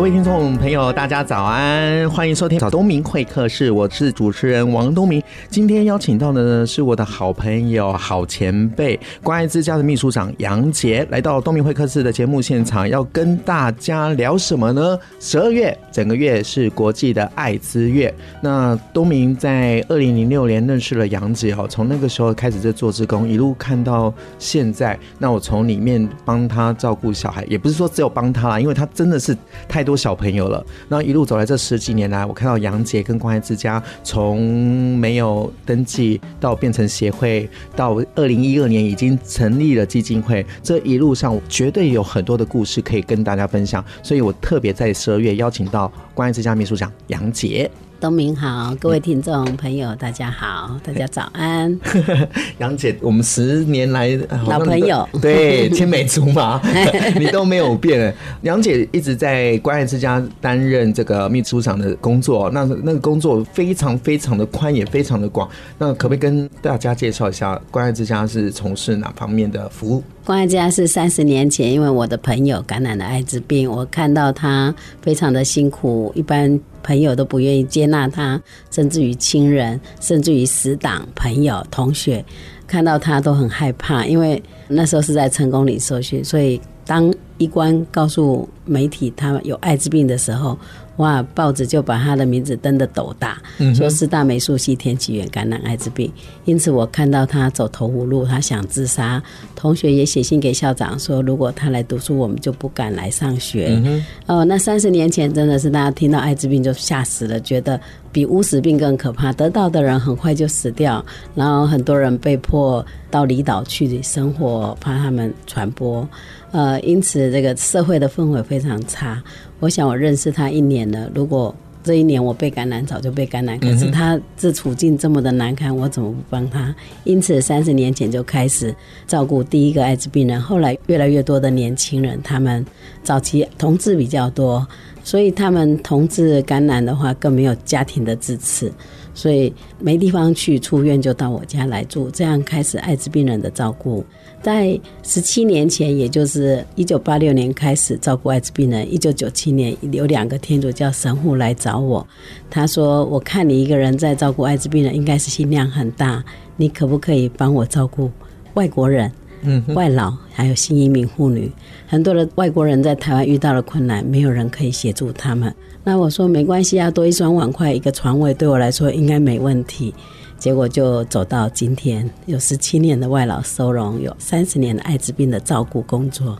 各位听众朋友，大家早安，欢迎收听早东明会客室，我是主持人王东明。今天邀请到的呢是我的好朋友、好前辈，关爱之家的秘书长杨杰，来到东明会客室的节目现场，要跟大家聊什么呢？十二月整个月是国际的爱滋月。那东明在二零零六年认识了杨杰哦，从那个时候开始在做志工，一路看到现在。那我从里面帮他照顾小孩，也不是说只有帮他啦，因为他真的是太。太多小朋友了，那一路走来这十几年来，我看到杨杰跟关爱之家从没有登记到变成协会，到二零一二年已经成立了基金会，这一路上绝对有很多的故事可以跟大家分享，所以我特别在十二月邀请到关爱之家秘书长杨杰。东明好，各位听众朋友，大家好，大家早安。杨姐，我们十年来老朋友，对青梅竹马，你都没有变。杨姐一直在关爱之家担任这个秘书长的工作，那那个工作非常非常的宽，也非常的广。那可不可以跟大家介绍一下关爱之家是从事哪方面的服务？关爱之家是三十年前，因为我的朋友感染了艾滋病，我看到他非常的辛苦，一般。朋友都不愿意接纳他，甚至于亲人，甚至于死党、朋友、同学，看到他都很害怕。因为那时候是在成功里受训，所以当医官告诉媒体他有艾滋病的时候，哇！报纸就把他的名字登得斗大，说四大美术系天启源感染艾滋病。因此我看到他走投无路，他想自杀。同学也写信给校长说，如果他来读书，我们就不敢来上学。哦，那三十年前真的是大家听到艾滋病就吓死了，觉得比乌死病更可怕，得到的人很快就死掉，然后很多人被迫到离岛去生活，怕他们传播。呃，因此这个社会的氛围非常差。我想我认识他一年了，如果这一年我被感染，早就被感染。可是他这处境这么的难堪，我怎么不帮他？因此三十年前就开始照顾第一个艾滋病人，后来越来越多的年轻人，他们早期同志比较多，所以他们同志感染的话更没有家庭的支持，所以没地方去出院，就到我家来住，这样开始艾滋病人的照顾。在十七年前，也就是一九八六年开始照顾艾滋病人。一九九七年有两个天主教神父来找我，他说：“我看你一个人在照顾艾滋病人，应该是心量很大，你可不可以帮我照顾外国人、嗯、外劳，还有新移民妇女？很多的外国人在台湾遇到了困难，没有人可以协助他们。那我说没关系啊，多一双碗筷，一个床位，对我来说应该没问题。”结果就走到今天，有十七年的外劳收容，有三十年的艾滋病的照顾工作。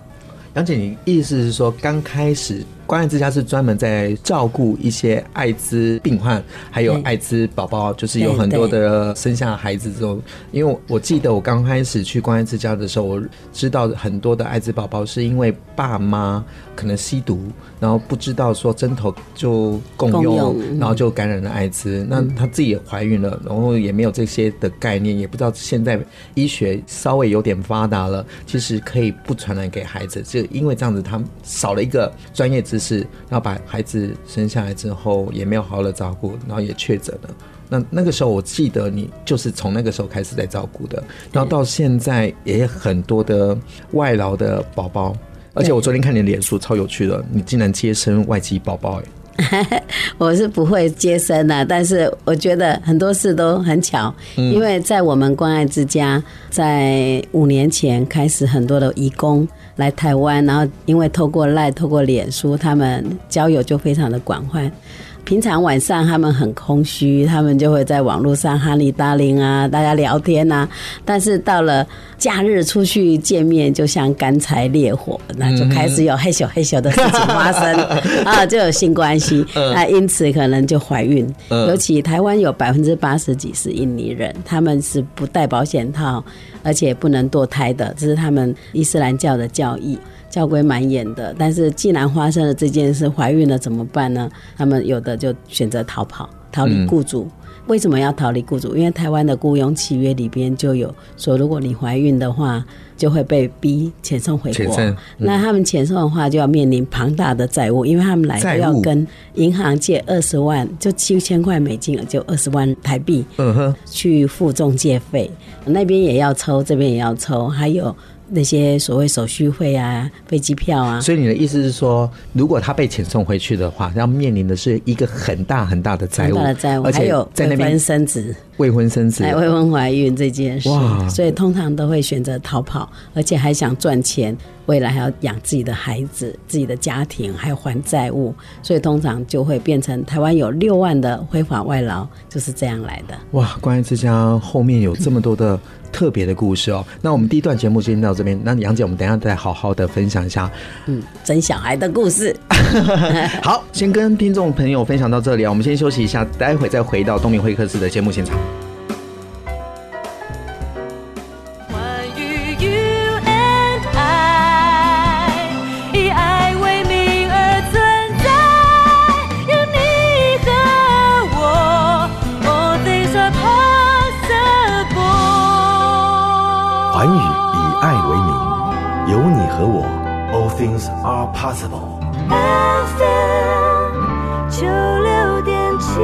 杨姐，你意思是说，刚开始？关爱之家是专门在照顾一些艾滋病患，还有艾滋宝宝，就是有很多的生下孩子之后，因为我记得我刚开始去关爱之家的时候，我知道很多的艾滋宝宝是因为爸妈可能吸毒，然后不知道说针头就共用，然后就感染了艾滋。那他自己也怀孕了，然后也没有这些的概念，也不知道现在医学稍微有点发达了，其实可以不传染给孩子。就因为这样子，他少了一个专业知识。是，然后把孩子生下来之后也没有好好的照顾，然后也确诊了。那那个时候我记得你就是从那个时候开始在照顾的，然后到现在也很多的外劳的宝宝，而且我昨天看你的脸书超有趣的，你竟然接生外籍宝宝哎，我是不会接生的，但是我觉得很多事都很巧，因为在我们关爱之家，在五年前开始很多的义工。来台湾，然后因为透过赖、透过脸书，他们交友就非常的广泛。平常晚上他们很空虚，他们就会在网络上哈尼达林啊，大家聊天啊。但是到了假日出去见面，就像干柴烈火，那就开始有害羞害羞的事情发生 啊，就有性关系那，因此可能就怀孕。尤其台湾有百分之八十几是印尼人，他们是不戴保险套，而且不能堕胎的，这是他们伊斯兰教的教义。教规蛮严的，但是既然发生了这件事，怀孕了怎么办呢？他们有的就选择逃跑，逃离雇主。嗯为什么要逃离雇主？因为台湾的雇佣契约里边就有说，如果你怀孕的话，就会被逼遣送回国。嗯、那他们遣送的话，就要面临庞大的债务，因为他们来要跟银行借二十万，就七千块美金，就二十万台币，嗯哼，去付中介费，那边也要抽，这边也要抽，还有。那些所谓手续费啊，飞机票啊，所以你的意思是说，如果他被遣送回去的话，要面临的是一个很大很大的债务，很大的债务，而且有在那边生子。未婚生子，还未婚怀孕这件事，所以通常都会选择逃跑，而且还想赚钱，未来还要养自己的孩子、自己的家庭，还要还债务，所以通常就会变成台湾有六万的非法外劳，就是这样来的。哇，关于这家后面有这么多的特别的故事哦。那我们第一段节目先到这边，那杨姐，我们等一下再好好的分享一下，嗯，生小孩的故事。好，先跟听众朋友分享到这里啊，我们先休息一下，待会再回到东明会客室的节目现场。Are possible. FM 九六点七。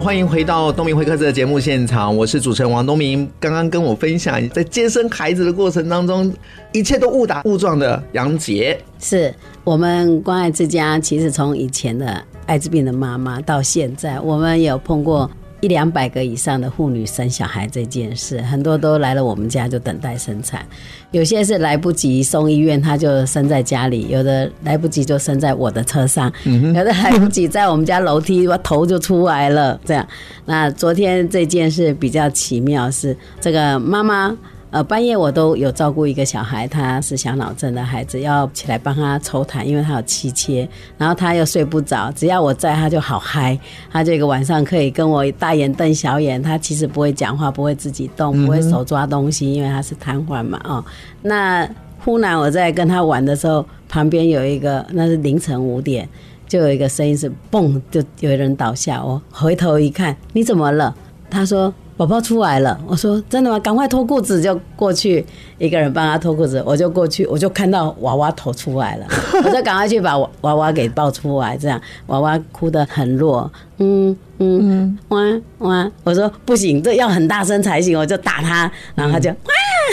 欢迎回到东明会客室的节目现场，我是主持人王东明。刚刚跟我分享在接生孩子的过程当中，一切都误打误撞的杨杰，是我们关爱之家。其实从以前的艾滋病的妈妈到现在，我们有碰过。一两百个以上的妇女生小孩这件事，很多都来了我们家就等待生产，有些是来不及送医院，她就生在家里；有的来不及就生在我的车上，有的来不及在我们家楼梯，我头就出来了。这样，那昨天这件事比较奇妙，是这个妈妈。呃，半夜我都有照顾一个小孩，他是小脑症的孩子，要起来帮他抽痰，因为他有气切，然后他又睡不着，只要我在，他就好嗨，他这个晚上可以跟我大眼瞪小眼，他其实不会讲话，不会自己动，不会手抓东西，因为他是瘫痪嘛，哦，那忽然我在跟他玩的时候，旁边有一个，那是凌晨五点，就有一个声音是嘣，就有人倒下，我回头一看，你怎么了？他说。宝宝出来了，我说真的吗？赶快脱裤子，就过去，一个人帮他脱裤子，我就过去，我就看到娃娃头出来了，我就赶快去把娃娃给抱出来，这样。娃娃哭得很弱，嗯嗯，哇哇，我说不行，这要很大声才行，我就打他，然后他就哇，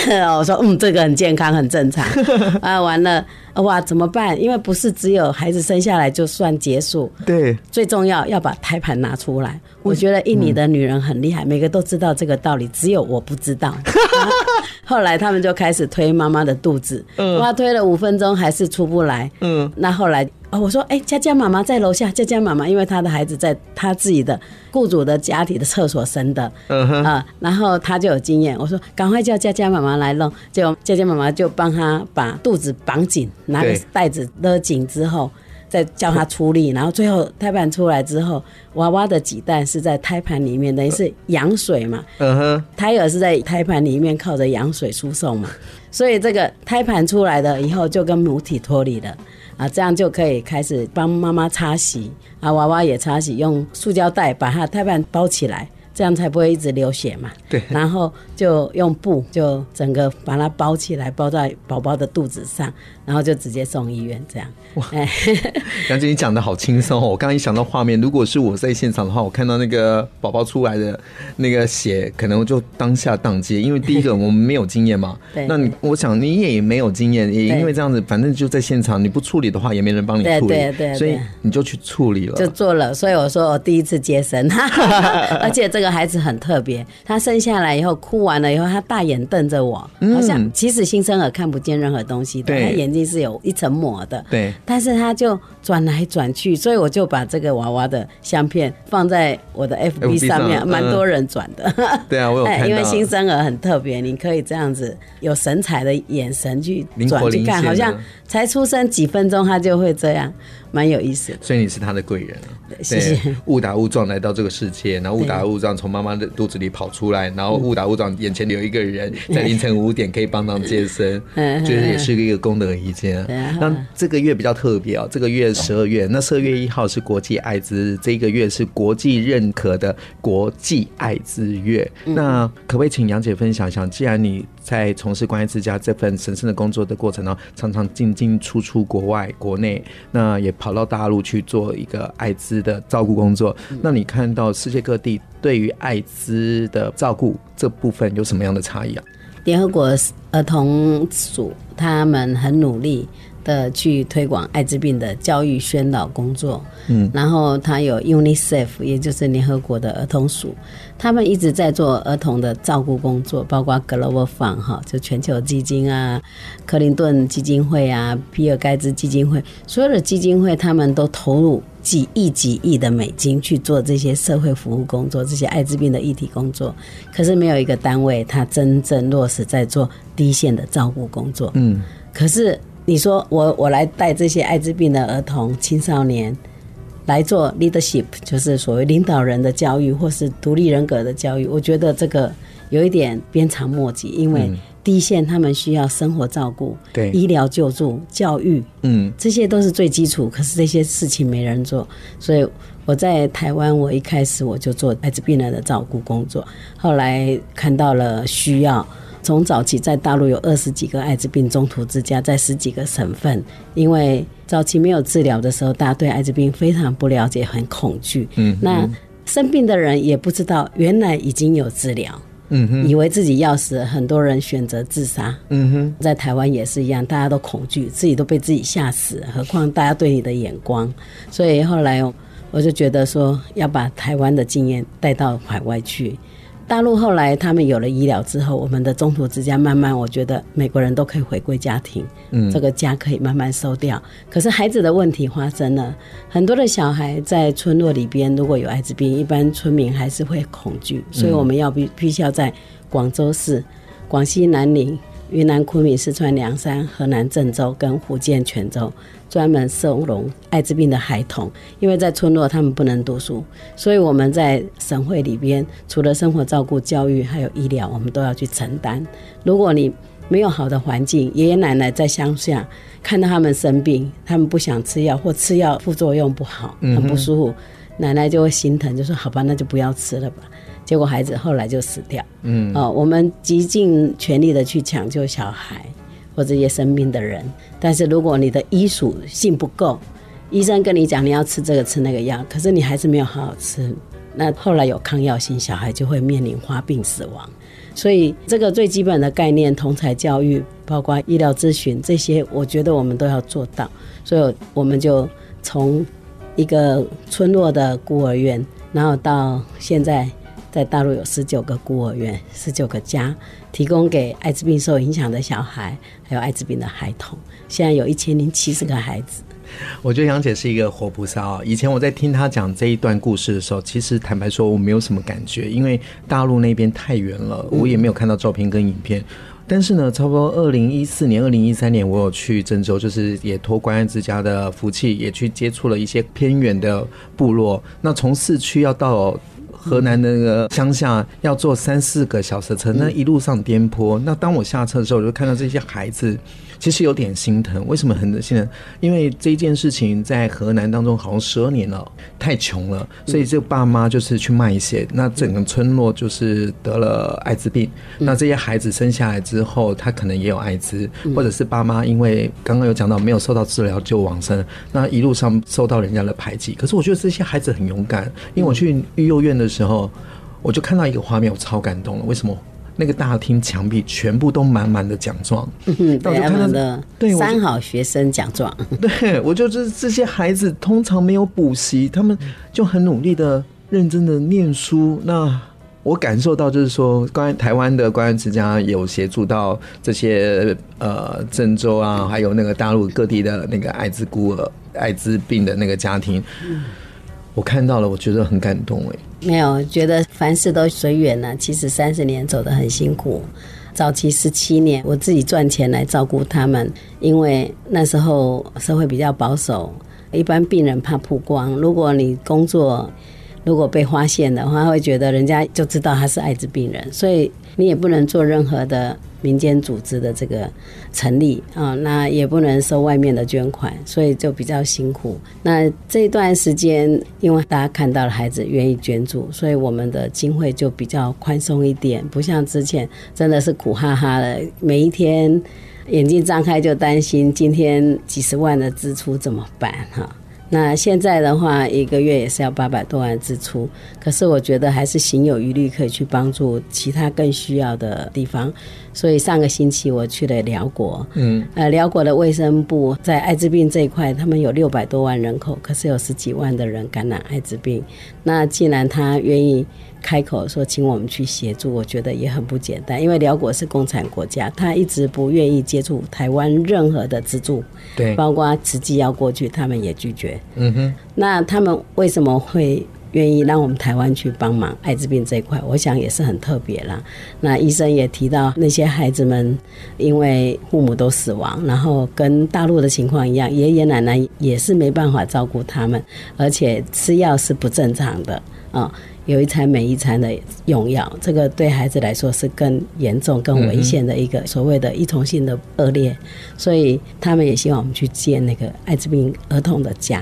我说嗯，这个很健康，很正常，啊，完了。哇，怎么办？因为不是只有孩子生下来就算结束，对，最重要要把胎盘拿出来。我觉得印尼的女人很厉害，每个都知道这个道理，只有我不知道。后来他们就开始推妈妈的肚子，哇，推了五分钟还是出不来。嗯，那后来。哦，我说，哎，佳佳妈妈在楼下。佳佳妈妈，因为她的孩子在她自己的雇主的家里的厕所生的，嗯哼啊，然后她就有经验。我说，赶快叫佳佳妈妈来弄。结果佳佳妈妈就帮她把肚子绑紧，拿个袋子勒紧之后，再叫她出力。然后最后胎盘出来之后，娃娃的脐带是在胎盘里面，等于是羊水嘛。嗯哼，胎儿是在胎盘里面靠着羊水输送嘛，所以这个胎盘出来的以后就跟母体脱离了。啊，这样就可以开始帮妈妈擦洗，啊，娃娃也擦洗，用塑胶袋把它胎盘包起来，这样才不会一直流血嘛。对。然后就用布，就整个把它包起来，包在宝宝的肚子上，然后就直接送医院，这样。哇，杨姐，你讲的好轻松哦！我刚刚一想到画面，如果是我在现场的话，我看到那个宝宝出来的那个血，可能就当下当街，因为第一个我们没有经验嘛。对。那你，我想你也没有经验，也因为这样子，反正就在现场，你不处理的话，也没人帮你处理。对对对。所以你就去处理了。就做了，所以我说我第一次接生，而且这个孩子很特别，他生下来以后哭完了以后，他大眼瞪着我，好像其实新生儿看不见任何东西的，他眼睛是有一层膜的。对。但是他就转来转去，所以我就把这个娃娃的相片放在我的 FB 上面，蛮多人转的。对啊，我有 看到。因为新生儿很特别，你可以这样子有神采的眼神去转去看，好像才出生几分钟他就会这样。蛮有意思的。所以你是他的贵人啊！谢谢。误打误撞来到这个世界，然后误打误撞从妈妈的肚子里跑出来，然后误打误撞眼前有一个人在凌晨五点可以帮忙接生，觉得也是一个功德一件。那这个月比较特别哦，这个月十二月，那十二月一号是国际艾滋，这个月是国际认可的国际艾滋月。那可不可以请杨姐分享一下？既然你在从事关爱之家这份神圣的工作的过程中，常常进进出出国外、国内，那也跑到大陆去做一个艾滋的照顾工作。那你看到世界各地对于艾滋的照顾这部分有什么样的差异啊？联合国儿童署他们很努力。的去推广艾滋病的教育宣导工作，嗯，然后他有 UNICEF，也就是联合国的儿童署，他们一直在做儿童的照顾工作，包括 Global Fund 哈，就全球基金啊，克林顿基金会啊，比尔盖茨基金会，所有的基金会他们都投入几亿几亿的美金去做这些社会服务工作，这些艾滋病的议题工作，可是没有一个单位他真正落实在做第一线的照顾工作，嗯，可是。你说我我来带这些艾滋病的儿童青少年来做 leadership，就是所谓领导人的教育或是独立人格的教育，我觉得这个有一点鞭长莫及，因为第一线他们需要生活照顾、对医疗救助、教育，嗯，这些都是最基础，可是这些事情没人做，所以我在台湾，我一开始我就做艾滋病人的照顾工作，后来看到了需要。从早期在大陆有二十几个艾滋病中途之家，在十几个省份，因为早期没有治疗的时候，大家对艾滋病非常不了解，很恐惧。嗯，那生病的人也不知道原来已经有治疗。嗯哼，以为自己要死，很多人选择自杀。嗯哼，在台湾也是一样，大家都恐惧，自己都被自己吓死，何况大家对你的眼光。所以后来我就觉得说，要把台湾的经验带到海外去。大陆后来他们有了医疗之后，我们的中途之家慢慢，我觉得美国人都可以回归家庭，嗯，这个家可以慢慢收掉。可是孩子的问题发生了，很多的小孩在村落里边如果有艾滋病，一般村民还是会恐惧，所以我们要必必须要在广州市、广西南宁、云南昆明、四川凉山、河南郑州跟福建泉州。专门收容艾滋病的孩童，因为在村落他们不能读书，所以我们在省会里边，除了生活照顾、教育，还有医疗，我们都要去承担。如果你没有好的环境，爷爷奶奶在乡下看到他们生病，他们不想吃药或吃药副作用不好，很不舒服，奶奶就会心疼，就说好吧，那就不要吃了吧。结果孩子后来就死掉。嗯，哦，我们极尽全力的去抢救小孩。或这些生病的人，但是如果你的医属性不够，医生跟你讲你要吃这个吃那个药，可是你还是没有好好吃，那后来有抗药性，小孩就会面临发病死亡。所以这个最基本的概念，同才教育，包括医疗咨询这些，我觉得我们都要做到。所以我们就从一个村落的孤儿院，然后到现在。在大陆有十九个孤儿院，十九个家，提供给艾滋病受影响的小孩，还有艾滋病的孩童。现在有一千零七十个孩子。我觉得杨姐是一个活菩萨哦。以前我在听她讲这一段故事的时候，其实坦白说我没有什么感觉，因为大陆那边太远了，我也没有看到照片跟影片。但是呢，差不多二零一四年、二零一三年，我有去郑州，就是也托关爱之家的福气，也去接触了一些偏远的部落。那从市区要到。河南的那个乡下要坐三四个小时车，那一路上颠簸。那当我下车的时候，我就看到这些孩子。其实有点心疼，为什么很心疼？因为这件事情在河南当中好像十二年了，太穷了，所以这个爸妈就是去卖血，那整个村落就是得了艾滋病。那这些孩子生下来之后，他可能也有艾滋，或者是爸妈因为刚刚有讲到没有受到治疗就往生，那一路上受到人家的排挤。可是我觉得这些孩子很勇敢，因为我去育幼院的时候，我就看到一个画面，我超感动了。为什么？那个大厅墙壁全部都满满的奖状，嗯，对，他们的三好学生奖状。对，我就是这些孩子通常没有补习，他们就很努力的、认真的念书。那我感受到就是说，关于台湾的关爱之家有协助到这些呃郑州啊，还有那个大陆各地的那个艾滋孤儿、艾滋病的那个家庭。嗯我看到了，我觉得很感动哎。没有觉得凡事都随缘呢。其实三十年走得很辛苦，早期十七年我自己赚钱来照顾他们，因为那时候社会比较保守，一般病人怕曝光，如果你工作如果被发现的话，会觉得人家就知道他是艾滋病人，所以你也不能做任何的。民间组织的这个成立啊，那也不能收外面的捐款，所以就比较辛苦。那这段时间，因为大家看到了孩子愿意捐助，所以我们的经费就比较宽松一点，不像之前真的是苦哈哈的，每一天眼睛张开就担心今天几十万的支出怎么办哈。那现在的话，一个月也是要八百多万支出，可是我觉得还是行有余力，可以去帮助其他更需要的地方。所以上个星期我去了辽国，嗯，呃，辽国的卫生部在艾滋病这一块，他们有六百多万人口，可是有十几万的人感染艾滋病。那既然他愿意。开口说请我们去协助，我觉得也很不简单，因为辽国是共产国家，他一直不愿意接触台湾任何的资助，对，包括慈济要过去，他们也拒绝。嗯哼，那他们为什么会愿意让我们台湾去帮忙艾滋病这一块？我想也是很特别啦。那医生也提到，那些孩子们因为父母都死亡，然后跟大陆的情况一样，爷爷奶奶也是没办法照顾他们，而且吃药是不正常的啊。有一餐没一餐的用药，这个对孩子来说是更严重、更危险的一个所谓的依从性的恶劣，所以他们也希望我们去建那个艾滋病儿童的家，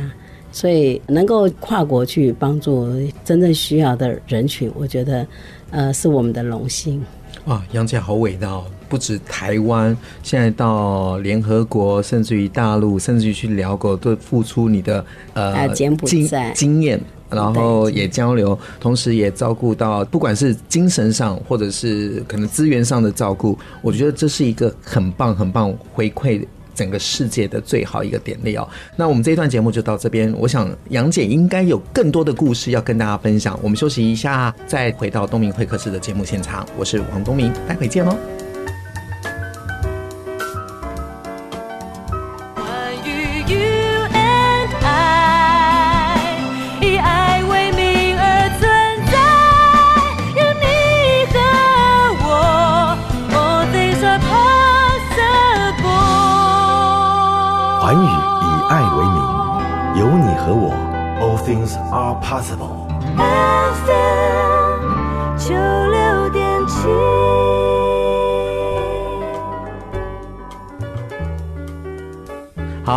所以能够跨国去帮助真正需要的人群，我觉得呃是我们的荣幸。哇，杨姐好伟大哦！不止台湾，现在到联合国，甚至于大陆，甚至于去辽国，都付出你的呃经经验。然后也交流，同时也照顾到，不管是精神上或者是可能资源上的照顾，我觉得这是一个很棒很棒回馈整个世界的最好一个典例哦。那我们这一段节目就到这边，我想杨姐应该有更多的故事要跟大家分享。我们休息一下，再回到东明会客室的节目现场，我是王东明，待会见喽。Possible.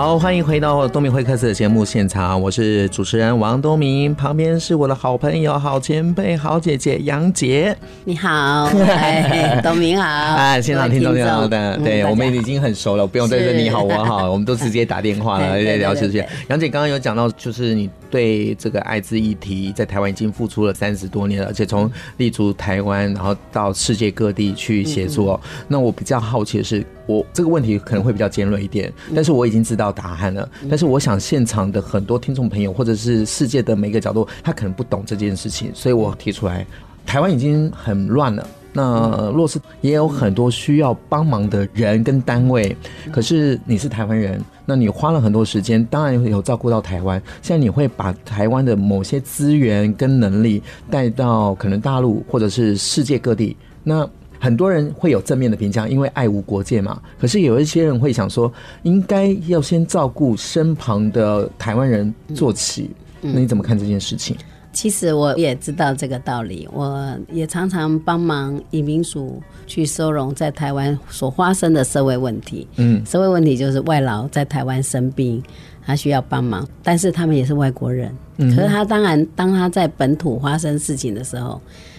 好，欢迎回到东明会客室的节目现场，我是主持人王东明，旁边是我的好朋友、好前辈、好姐姐杨杰。你好，哎，东明好，哎，现场听众听到的，对，我们已经很熟了，不用再说你好我好，我们都直接打电话了，来聊这些。杨姐刚刚有讲到，就是你对这个艾滋议题在台湾已经付出了三十多年了，而且从立足台湾，然后到世界各地去协作。那我比较好奇的是。我这个问题可能会比较尖锐一点，但是我已经知道答案了。但是我想现场的很多听众朋友，或者是世界的每一个角度，他可能不懂这件事情，所以我提出来，台湾已经很乱了。那若是也有很多需要帮忙的人跟单位，可是你是台湾人，那你花了很多时间，当然有照顾到台湾。现在你会把台湾的某些资源跟能力带到可能大陆或者是世界各地，那。很多人会有正面的评价，因为爱无国界嘛。可是有一些人会想说，应该要先照顾身旁的台湾人做起。那你怎么看这件事情？其实我也知道这个道理，我也常常帮忙移民署去收容在台湾所发生的社会问题。嗯，社会问题就是外劳在台湾生病，他需要帮忙，但是他们也是外国人。可是他当然，当他在本土发生事情的时候。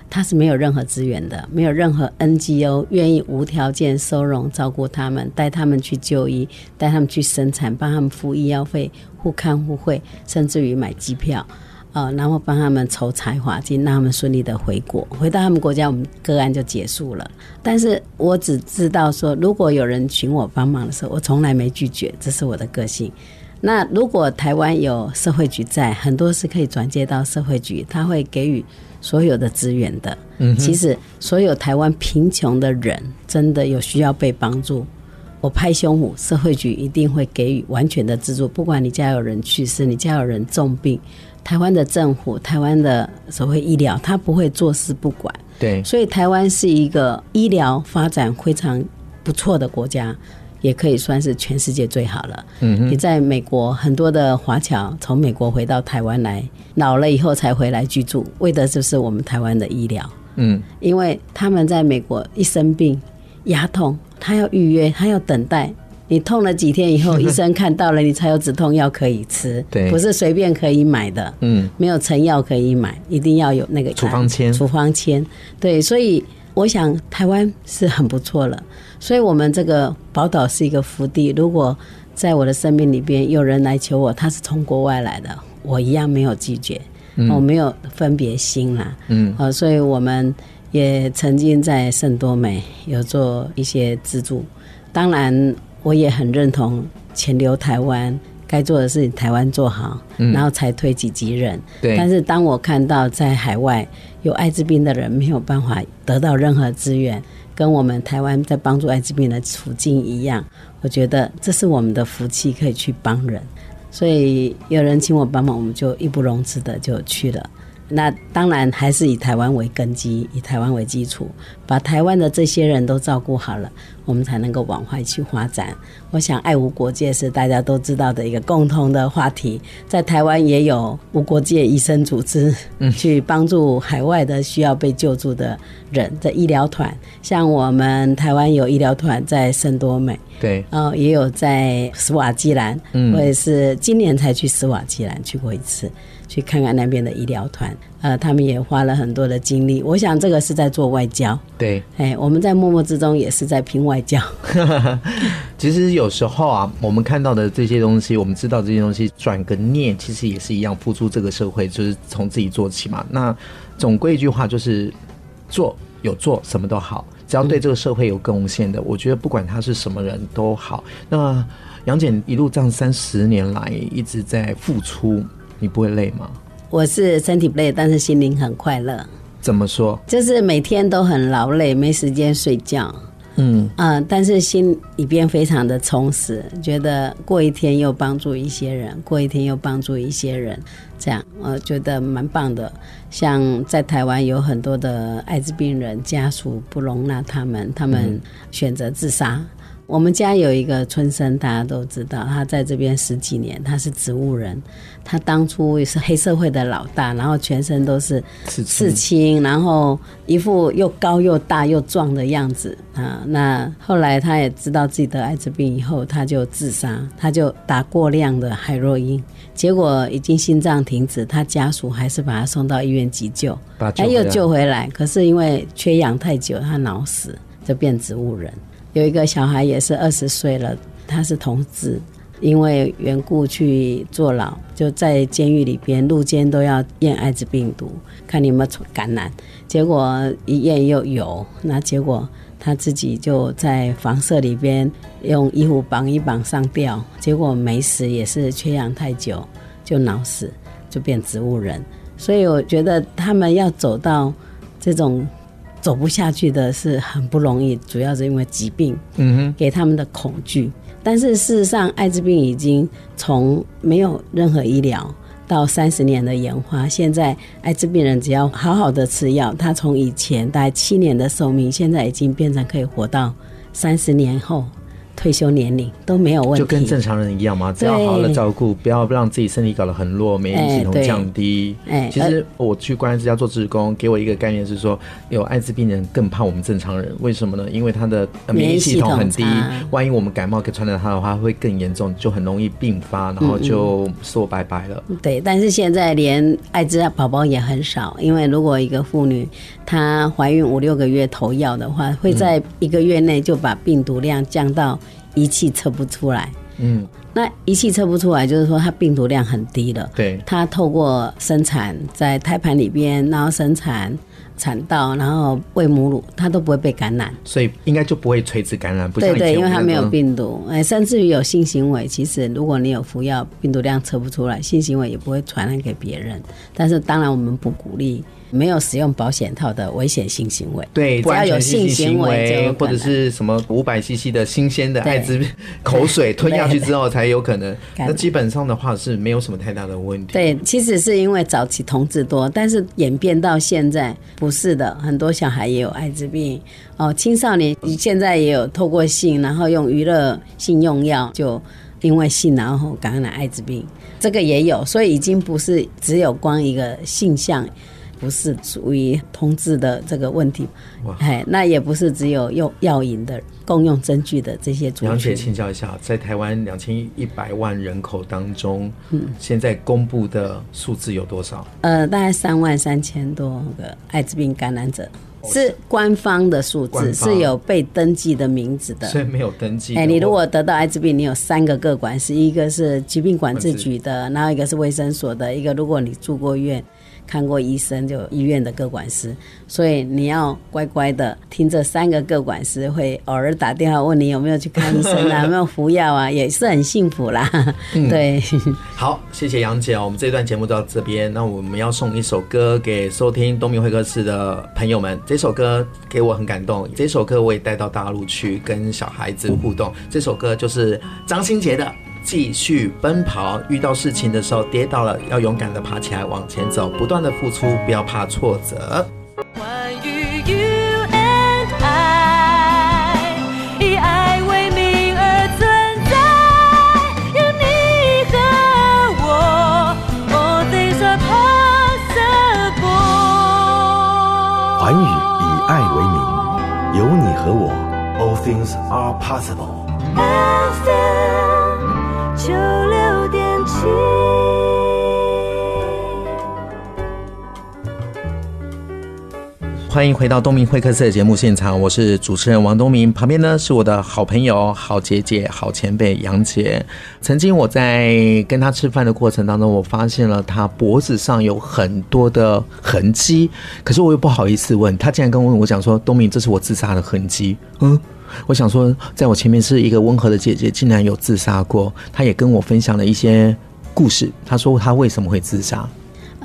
他是没有任何资源的，没有任何 NGO 愿意无条件收容、照顾他们，带他们去就医，带他们去生产，帮他们付医药费、互看护费，甚至于买机票，呃，然后帮他们筹财华金，让他们顺利的回国，回到他们国家，我们个案就结束了。但是我只知道说，如果有人请我帮忙的时候，我从来没拒绝，这是我的个性。那如果台湾有社会局在，很多是可以转接到社会局，他会给予。所有的资源的，嗯其实所有台湾贫穷的人真的有需要被帮助，我拍胸脯，社会局一定会给予完全的资助。不管你家有人去世，你家有人重病，台湾的政府、台湾的所谓医疗，他不会坐视不管。对，所以台湾是一个医疗发展非常不错的国家。也可以算是全世界最好了。嗯，你在美国很多的华侨从美国回到台湾来，老了以后才回来居住，为的就是我们台湾的医疗。嗯，因为他们在美国一生病，牙痛，他要预约，他要等待。你痛了几天以后，医生看到了，你才有止痛药可以吃，对，不是随便可以买的。嗯，没有成药可以买，一定要有那个处方签。处方签，对，所以我想台湾是很不错了。所以我们这个宝岛是一个福地。如果在我的生命里边有人来求我，他是从国外来的，我一样没有拒绝，嗯、我没有分别心啦。嗯，啊，所以我们也曾经在圣多美有做一些资助，当然。我也很认同钱留台湾，该做的事情台湾做好，然后才推己及人。对。但是当我看到在海外有艾滋病的人没有办法得到任何资源，跟我们台湾在帮助艾滋病的处境一样，我觉得这是我们的福气，可以去帮人。所以有人请我帮忙，我们就义不容辞的就去了。那当然还是以台湾为根基，以台湾为基础，把台湾的这些人都照顾好了，我们才能够往外去发展。我想爱无国界是大家都知道的一个共同的话题，在台湾也有无国界医生组织，去帮助海外的需要被救助的人的医疗团。像我们台湾有医疗团在圣多美，对，哦，也有在斯瓦基兰，我也是今年才去斯瓦基兰去过一次。去看看那边的医疗团，呃，他们也花了很多的精力。我想这个是在做外交，对，哎，我们在默默之中也是在拼外交。其实有时候啊，我们看到的这些东西，我们知道这些东西，转个念，其实也是一样，付出这个社会就是从自己做起嘛。那总归一句话就是，做有做什么都好，只要对这个社会有贡献的，我觉得不管他是什么人都好。那杨姐一路这样三十年来一直在付出。你不会累吗？我是身体不累，但是心灵很快乐。怎么说？就是每天都很劳累，没时间睡觉。嗯嗯，但是心里边非常的充实，觉得过一天又帮助一些人，过一天又帮助一些人，这样我觉得蛮棒的。像在台湾有很多的艾滋病人家属不容纳他们，他们选择自杀。我们家有一个春生，大家都知道，他在这边十几年，他是植物人。他当初也是黑社会的老大，然后全身都是刺青，然后一副又高又大又壮的样子啊。那后来他也知道自己得艾滋病以后，他就自杀，他就打过量的海洛因，结果已经心脏停止，他家属还是把他送到医院急救，他又救回来，可是因为缺氧太久，他脑死，就变植物人。有一个小孩也是二十岁了，他是同志，因为缘故去坐牢，就在监狱里边，入监都要验艾滋病毒，看你有没有感染。结果一验又有，那结果他自己就在房舍里边用衣服绑一绑上吊，结果没死，也是缺氧太久就脑死，就变植物人。所以我觉得他们要走到这种。走不下去的是很不容易，主要是因为疾病，嗯哼，给他们的恐惧。但是事实上，艾滋病已经从没有任何医疗到三十年的研发，现在艾滋病人只要好好的吃药，他从以前大概七年的寿命，现在已经变成可以活到三十年后。退休年龄都没有问题，就跟正常人一样嘛？只要好好的照顾，不要让自己身体搞得很弱，免疫系统降低。哎，其实我去关爱之家做志工，给我一个概念是说，有艾滋病人更怕我们正常人，为什么呢？因为他的免疫系统很低，万一我们感冒给传染他的话，会更严重，就很容易并发，然后就说拜拜了。嗯嗯。对，但是现在连艾滋宝宝也很少，因为如果一个妇女她怀孕五六个月投药的话，会在一个月内就把病毒量降到。仪器测不出来，嗯，那仪器测不出来，就是说它病毒量很低了。对，它透过生产在胎盘里边，然后生产产道，然后喂母乳，它都不会被感染，所以应该就不会垂直感染。不对，对对，因为它没有病毒，哎，甚至于有性行为，其实如果你有服药，病毒量测不出来，性行为也不会传染给别人。但是当然我们不鼓励。没有使用保险套的危险性行为，对，只要有性行为或者是什么五百 CC 的新鲜的艾滋 口水 吞下去之后才有可能。那基本上的话是没有什么太大的问题。对，其实是因为早期同志多，但是演变到现在，不是的，很多小孩也有艾滋病哦，青少年现在也有透过性，然后用娱乐性用药，就因为性然后感染艾滋病，这个也有，所以已经不是只有光一个性向。不是属于同志的这个问题，哎，那也不是只有用药引的共用针具的这些族群。杨姐，请教一下，在台湾两千一百万人口当中，嗯，现在公布的数字有多少？呃，大概三万三千多个艾滋病感染者，是官方的数字，是有被登记的名字的。所以没有登记。哎，你如果得到艾滋病，你有三个个管是一个是疾病管制局的，然后一个是卫生所的，一个如果你住过院。看过医生就医院的各管师，所以你要乖乖的听这三个各管师会偶尔打电话问你有没有去看医生啊，有没有服药啊，也是很幸福啦。嗯、对，好，谢谢杨姐，我们这段节目到这边，那我们要送一首歌给收听东明会客室的朋友们。这首歌给我很感动，这首歌我也带到大陆去跟小孩子互动。这首歌就是张新杰的。继续奔跑，遇到事情的时候跌倒了，要勇敢的爬起来往前走，不断的付出，不要怕挫折。关于 you and I，以爱为名而存在，有你和我，All things are possible。寰宇以爱为名，有你和我，All things are possible。欢迎回到东明会客室的节目现场，我是主持人王东明，旁边呢是我的好朋友、好姐姐、好前辈杨姐。曾经我在跟她吃饭的过程当中，我发现了她脖子上有很多的痕迹，可是我又不好意思问，她竟然跟我我讲说：“东明，这是我自杀的痕迹。”嗯。我想说，在我前面是一个温和的姐姐，竟然有自杀过。她也跟我分享了一些故事。她说她为什么会自杀？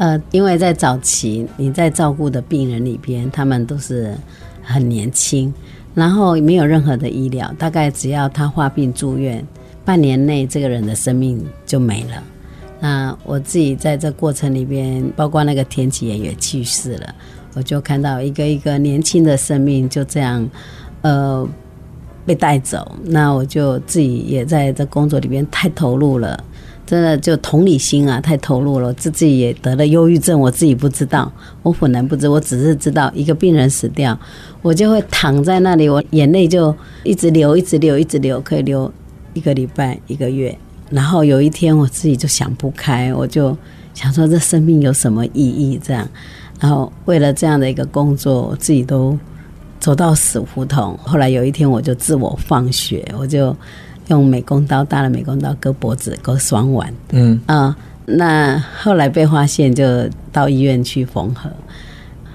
呃，因为在早期你在照顾的病人里边，他们都是很年轻，然后没有任何的医疗，大概只要他发病住院，半年内这个人的生命就没了。那我自己在这过程里边，包括那个天启也去世了，我就看到一个一个年轻的生命就这样，呃。被带走，那我就自己也在这工作里边太投入了，真的就同理心啊，太投入了。自己也得了忧郁症，我自己不知道，我本来不知，我只是知道一个病人死掉，我就会躺在那里，我眼泪就一直流，一直流，一直流，可以流一个礼拜、一个月。然后有一天我自己就想不开，我就想说这生命有什么意义？这样，然后为了这样的一个工作，我自己都。走到死胡同，后来有一天我就自我放血，我就用美工刀，大的美工刀割脖子，割双腕。嗯啊，那后来被发现，就到医院去缝合，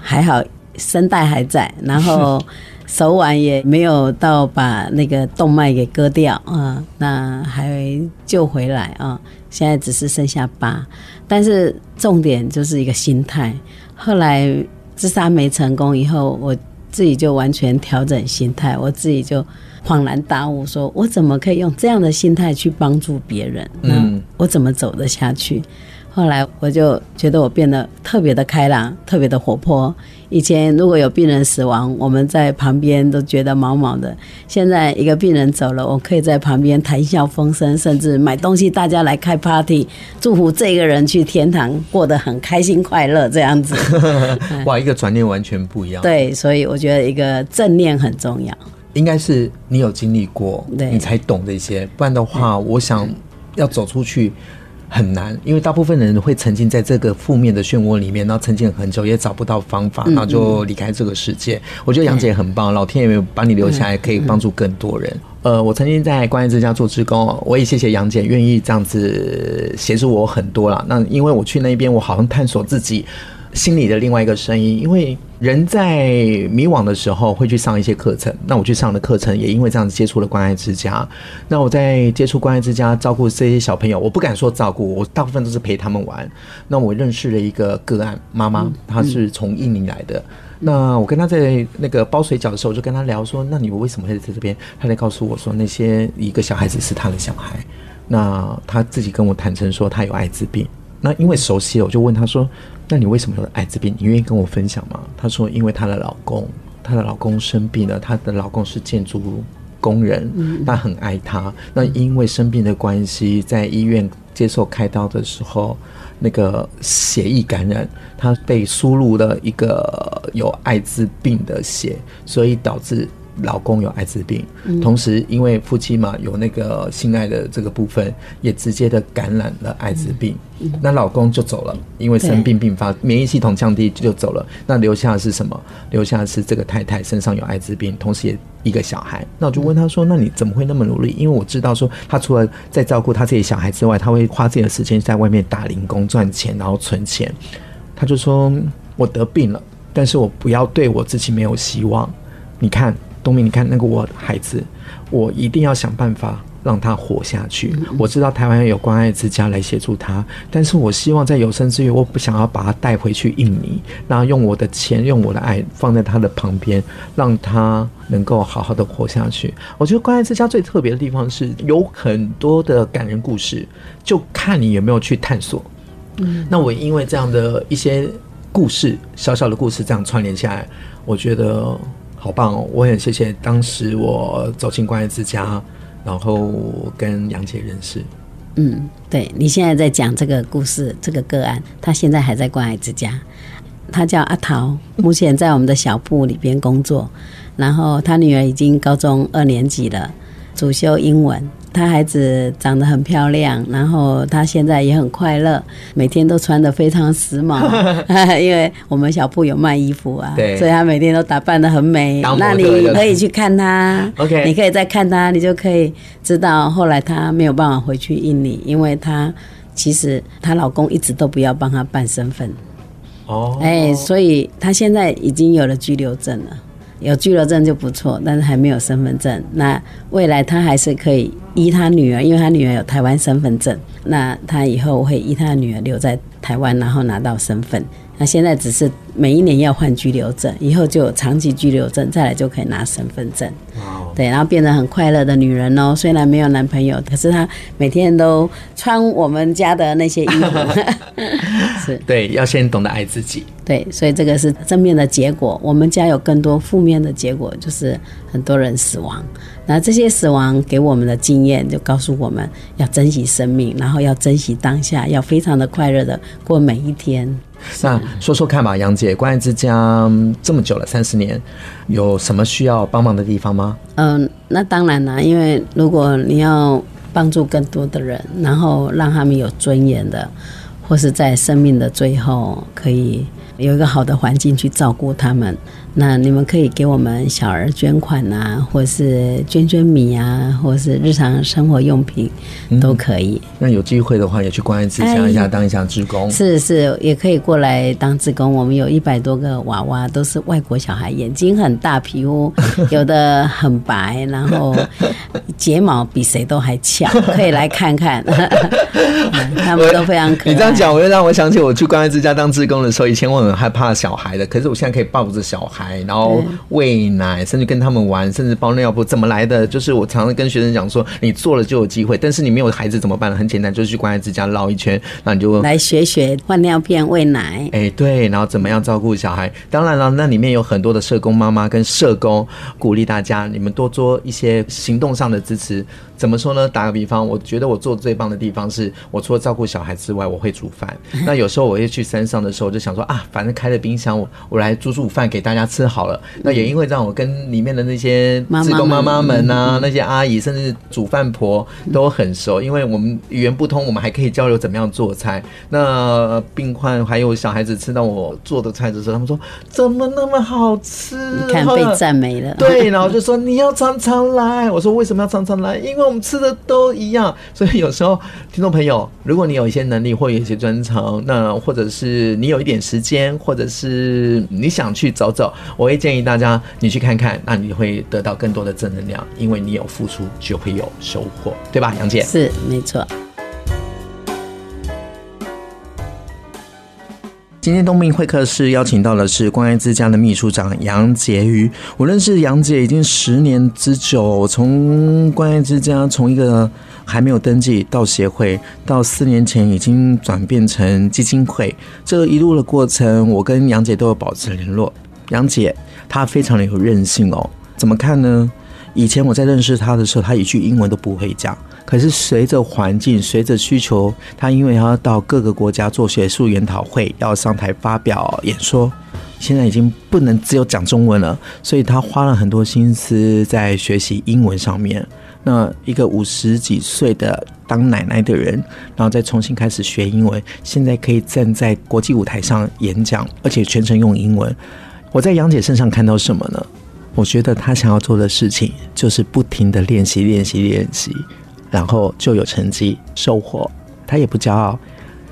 还好声带还在，然后 手腕也没有到把那个动脉给割掉啊，那还救回来啊，现在只是剩下疤，但是重点就是一个心态。后来自杀没成功以后，我。自己就完全调整心态，我自己就恍然大悟，说我怎么可以用这样的心态去帮助别人？嗯，我怎么走得下去？后来我就觉得我变得特别的开朗，特别的活泼。以前如果有病人死亡，我们在旁边都觉得毛毛的。现在一个病人走了，我可以在旁边谈笑风生，甚至买东西，大家来开 party，祝福这个人去天堂，过得很开心快乐这样子。哇，一个转念完全不一样。对，所以我觉得一个正念很重要。应该是你有经历过，你才懂这些。不然的话，我想要走出去。很难，因为大部分人会沉浸在这个负面的漩涡里面，然后沉浸很久也找不到方法，然后就离开这个世界。我觉得杨姐很棒，老天爷有把你留下来，可以帮助更多人。呃，我曾经在关爱之家做志工，我也谢谢杨姐愿意这样子协助我很多了。那因为我去那边，我好像探索自己。心里的另外一个声音，因为人在迷惘的时候会去上一些课程。那我去上的课程，也因为这样子接触了关爱之家。那我在接触关爱之家，照顾这些小朋友，我不敢说照顾，我大部分都是陪他们玩。那我认识了一个个案妈妈，她是从印尼来的。那我跟她在那个包水饺的时候，我就跟她聊说：“那你为什么会在这边？”她在告诉我说：“那些一个小孩子是她的小孩。”那她自己跟我坦诚说，她有艾滋病。那因为熟悉了，我就问她说：“那你为什么有艾滋病？你愿意跟我分享吗？”她说：“因为她的老公，她的老公生病了，她的老公是建筑工人，她很爱她。那因为生病的关系，在医院接受开刀的时候。”那个血液感染，她被输入了一个有艾滋病的血，所以导致老公有艾滋病。同时，因为夫妻嘛有那个性爱的这个部分，也直接的感染了艾滋病。那老公就走了，因为生病并发免疫系统降低就走了。那留下的是什么？留下的是这个太太身上有艾滋病，同时也一个小孩。那我就问他说：“那你怎么会那么努力？”因为我知道说他除了在照顾他自己小孩之外，他会花自己的时间在外面打零工赚钱，然后存钱。他就说：“我得病了，但是我不要对我自己没有希望。你看，东明，你看那个我的孩子，我一定要想办法。”让他活下去。我知道台湾有关爱之家来协助他，但是我希望在有生之年，我不想要把他带回去印尼，然后用我的钱，用我的爱放在他的旁边，让他能够好好的活下去。我觉得关爱之家最特别的地方是有很多的感人故事，就看你有没有去探索。嗯，那我因为这样的一些故事，小小的故事这样串联下来，我觉得好棒哦！我也谢谢当时我走进关爱之家。然后跟杨姐认识，嗯，对，你现在在讲这个故事，这个个案，他现在还在关爱之家，他叫阿桃，目前在我们的小部里边工作，然后他女儿已经高中二年级了，主修英文。她孩子长得很漂亮，然后她现在也很快乐，每天都穿得非常时髦。因为我们小铺有卖衣服啊，所以她每天都打扮得很美。那你可以 去看她，OK，你可以再看她，你就可以知道后来她没有办法回去印尼，因为她其实她老公一直都不要帮她办身份。哦，哎，所以她现在已经有了居留证了。有居留证就不错，但是还没有身份证。那未来他还是可以依他女儿，因为他女儿有台湾身份证，那他以后会依他女儿留在台湾，然后拿到身份。那现在只是每一年要换居留证，以后就有长期居留证，再来就可以拿身份证。对，然后变得很快乐的女人哦。虽然没有男朋友，可是她每天都穿我们家的那些衣服。是，对，要先懂得爱自己。对，所以这个是正面的结果。我们家有更多负面的结果，就是很多人死亡。那这些死亡给我们的经验，就告诉我们要珍惜生命，然后要珍惜当下，要非常的快乐的过每一天。那说说看吧，杨姐，关爱之家这么久了，三十年，有什么需要帮忙的地方吗？嗯，那当然啦，因为如果你要帮助更多的人，然后让他们有尊严的，或是在生命的最后可以有一个好的环境去照顾他们。那你们可以给我们小儿捐款啊，或是捐捐米啊，或是日常生活用品，都可以。嗯、那有机会的话，也去关爱之家一下，当一下志工。是是，也可以过来当志工。我们有一百多个娃娃，都是外国小孩，眼睛很大，皮肤 有的很白，然后睫毛比谁都还翘，可以来看看。他们都非常可爱。你这样讲，我又让我想起我去关爱之家当志工的时候，以前我很害怕小孩的，可是我现在可以抱着小孩。然后喂奶，甚至跟他们玩，甚至包尿布，怎么来的？就是我常常跟学生讲说，你做了就有机会，但是你没有孩子怎么办呢？很简单，就是去关爱之家绕一圈，那你就来学学换尿片、喂奶。哎，对，然后怎么样照顾小孩？当然了，那里面有很多的社工妈妈跟社工，鼓励大家，你们多做一些行动上的支持。怎么说呢？打个比方，我觉得我做最棒的地方是，我除了照顾小孩之外，我会煮饭。那有时候我会去山上的时候，我就想说啊，反正开了冰箱，我我来煮煮饭给大家吃好了。那也因为这样，我跟里面的那些志工妈妈们啊，那些阿姨，甚至煮饭婆都很熟，因为我们语言不通，我们还可以交流怎么样做菜。那病患还有小孩子吃到我做的菜的时候，他们说怎么那么好吃？你看被赞美了。对，然后就说你要常常来。我说为什么要常常来？因为我们吃的都一样，所以有时候听众朋友，如果你有一些能力或有一些专长，那或者是你有一点时间，或者是你想去走走，我会建议大家你去看看，那你会得到更多的正能量，因为你有付出就会有收获，对吧，杨姐？是，没错。今天东明会客室邀请到的是关爱之家的秘书长杨婕妤。我认识杨姐已经十年之久，从关爱之家从一个还没有登记到协会，到四年前已经转变成基金会。这一路的过程，我跟杨姐都有保持联络。杨姐她非常的有韧性哦，怎么看呢？以前我在认识她的时候，她一句英文都不会讲。可是随着环境，随着需求，她因为要到各个国家做学术研讨会，要上台发表演说。现在已经不能只有讲中文了，所以他花了很多心思在学习英文上面。那一个五十几岁的当奶奶的人，然后再重新开始学英文，现在可以站在国际舞台上演讲，而且全程用英文。我在杨姐身上看到什么呢？我觉得她想要做的事情就是不停地练习、练习、练习，然后就有成绩收获。他也不骄傲，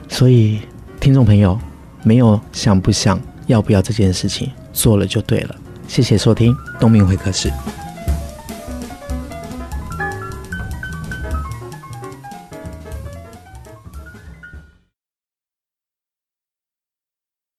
所以听众朋友，没有想不想。要不要这件事情做了就对了。谢谢收听东明会客室。